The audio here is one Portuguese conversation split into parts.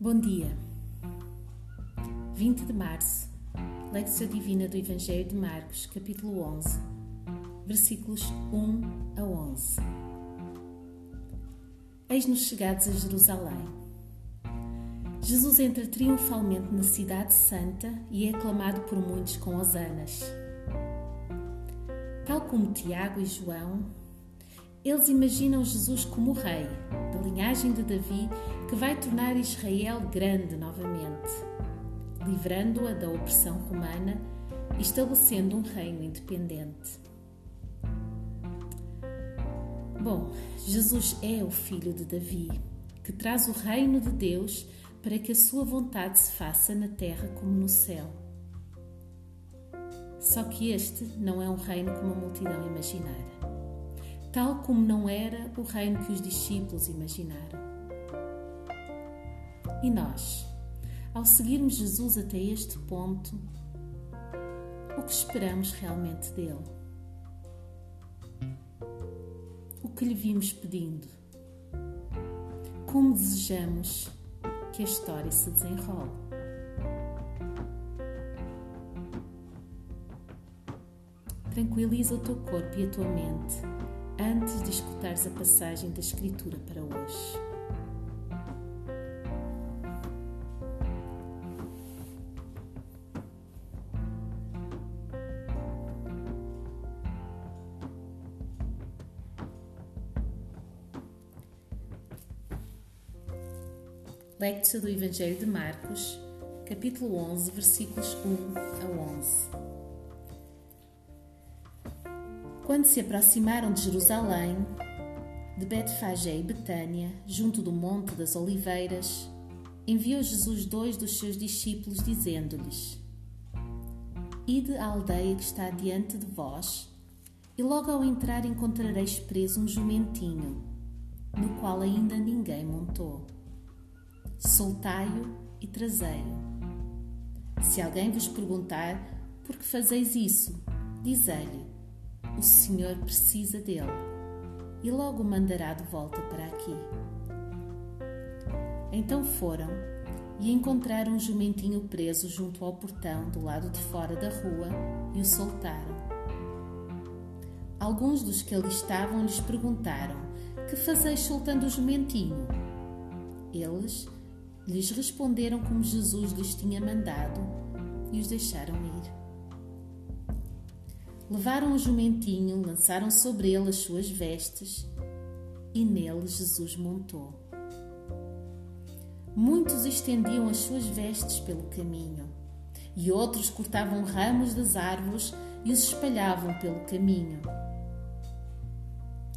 Bom dia. 20 de março. Lectura Divina do Evangelho de Marcos, capítulo 11, versículos 1 a 11. Eis-nos chegados a Jerusalém. Jesus entra triunfalmente na Cidade Santa e é aclamado por muitos com hosanas. Tal como Tiago e João, eles imaginam Jesus como rei, da linhagem de Davi, que vai tornar Israel grande novamente, livrando-a da opressão romana e estabelecendo um reino independente. Bom, Jesus é o filho de Davi, que traz o reino de Deus para que a sua vontade se faça na terra como no céu. Só que este não é um reino como a multidão imaginara tal como não era o reino que os discípulos imaginaram. E nós, ao seguirmos Jesus até este ponto, o que esperamos realmente dele? O que lhe vimos pedindo? Como desejamos que a história se desenrole? Tranquiliza o teu corpo e a tua mente antes de escutares a passagem da Escritura para hoje. Lectura do Evangelho de Marcos, capítulo 11, versículos 1 a 11. Quando se aproximaram de Jerusalém, de Betfagé e Betânia, junto do Monte das Oliveiras, enviou Jesus dois dos seus discípulos, dizendo-lhes: Ide à aldeia que está diante de vós, e logo ao entrar encontrareis preso um jumentinho, no qual ainda ninguém montou. Soltai-o e trazei-o. Se alguém vos perguntar por que fazeis isso, dizei-lhe o Senhor precisa dele e logo o mandará de volta para aqui. Então foram e encontraram um jumentinho preso junto ao portão do lado de fora da rua e o soltaram. Alguns dos que ali estavam lhes perguntaram: Que fazeis soltando o jumentinho? Eles lhes responderam como Jesus lhes tinha mandado e os deixaram ir. Levaram o jumentinho, lançaram sobre ele as suas vestes e nele Jesus montou. Muitos estendiam as suas vestes pelo caminho e outros cortavam ramos das árvores e os espalhavam pelo caminho.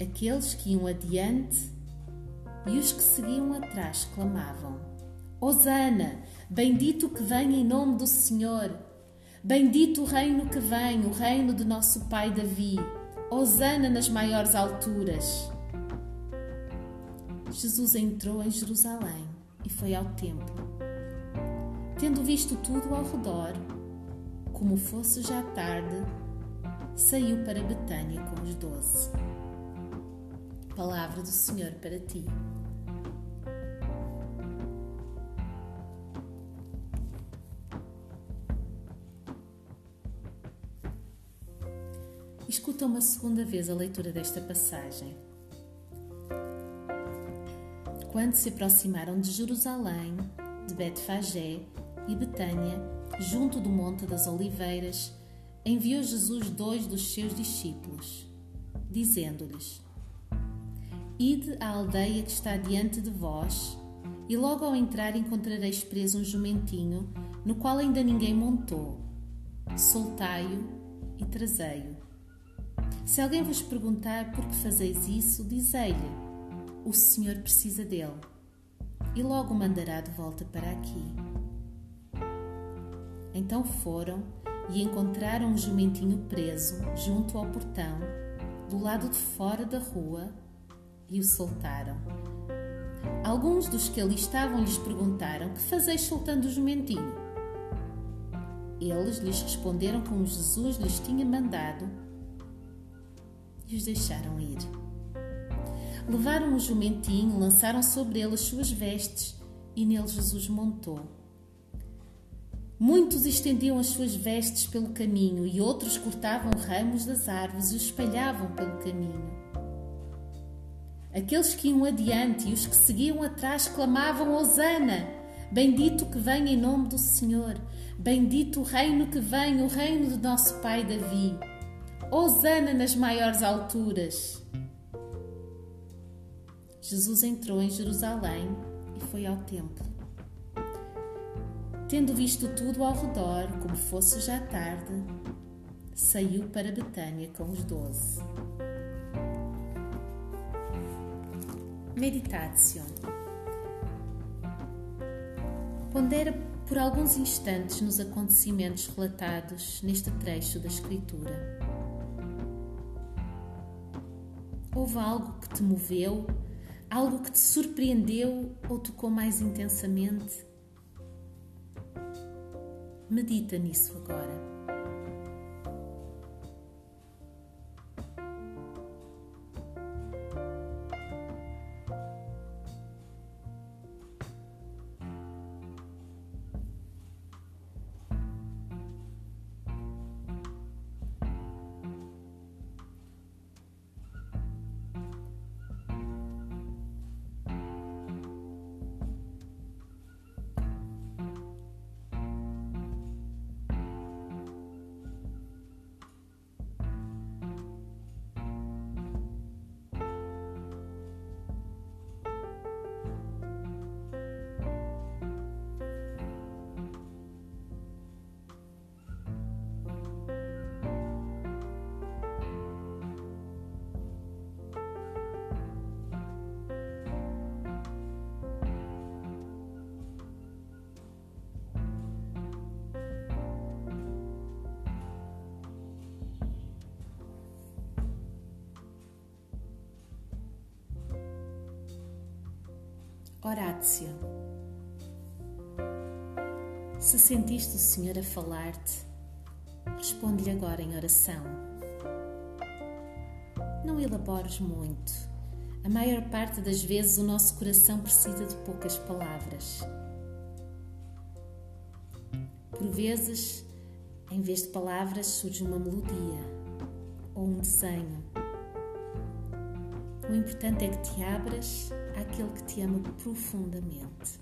Aqueles que iam adiante e os que seguiam atrás clamavam: Hosana, bendito que vem em nome do Senhor. Bendito o reino que vem, o reino de nosso pai Davi. Hosana nas maiores alturas. Jesus entrou em Jerusalém e foi ao templo. Tendo visto tudo ao redor, como fosse já tarde, saiu para Betânia com os doze. Palavra do Senhor para ti. Escuta uma segunda vez a leitura desta passagem. Quando se aproximaram de Jerusalém, de Betfagé e Betânia, junto do Monte das Oliveiras, enviou Jesus dois dos seus discípulos, dizendo-lhes: Ide à aldeia que está diante de vós, e logo ao entrar encontrareis preso um jumentinho, no qual ainda ninguém montou. Soltai-o e trazei-o. Se alguém vos perguntar por que fazeis isso, dizei-lhe: O Senhor precisa dele, e logo o mandará de volta para aqui. Então foram e encontraram um jumentinho preso junto ao portão, do lado de fora da rua, e o soltaram. Alguns dos que ali estavam lhes perguntaram: Que fazeis soltando o jumentinho? Eles lhes responderam como Jesus lhes tinha mandado e os deixaram ir. Levaram o jumentinho, lançaram sobre ele as suas vestes e nele Jesus montou. Muitos estendiam as suas vestes pelo caminho e outros cortavam ramos das árvores e os espalhavam pelo caminho. Aqueles que iam adiante e os que seguiam atrás clamavam: Hosana! Bendito que vem em nome do Senhor! Bendito o reino que vem, o reino do nosso pai Davi! Hosana nas maiores alturas! Jesus entrou em Jerusalém e foi ao templo. Tendo visto tudo ao redor, como fosse já tarde, saiu para Betânia com os doze. Meditatio. Pondera por alguns instantes nos acontecimentos relatados neste trecho da Escritura. Houve algo que te moveu Algo que te surpreendeu ou tocou mais intensamente? Medita nisso agora. Horácio. Se sentiste o Senhor a falar-te, responde-lhe agora em oração. Não elabores muito. A maior parte das vezes o nosso coração precisa de poucas palavras. Por vezes, em vez de palavras, surge uma melodia ou um desenho. O importante é que te abras àquele que te ama profundamente.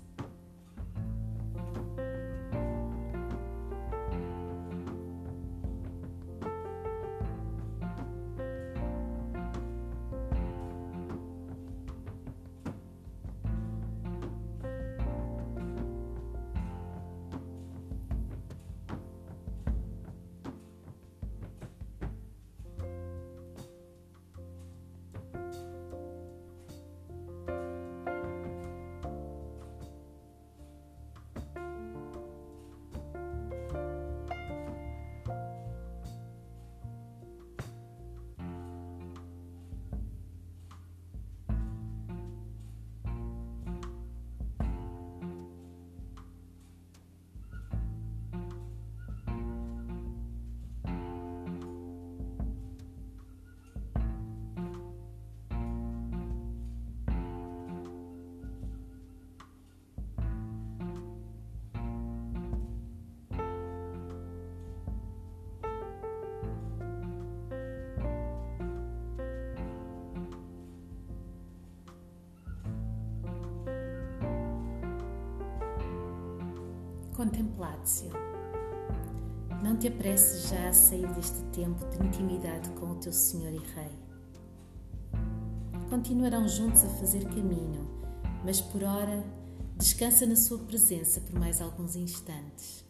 Contemplatio. Não te apresses já a sair deste tempo de intimidade com o teu Senhor e Rei. Continuarão juntos a fazer caminho, mas por ora descansa na Sua presença por mais alguns instantes.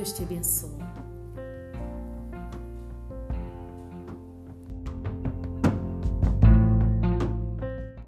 Deus te abençoe.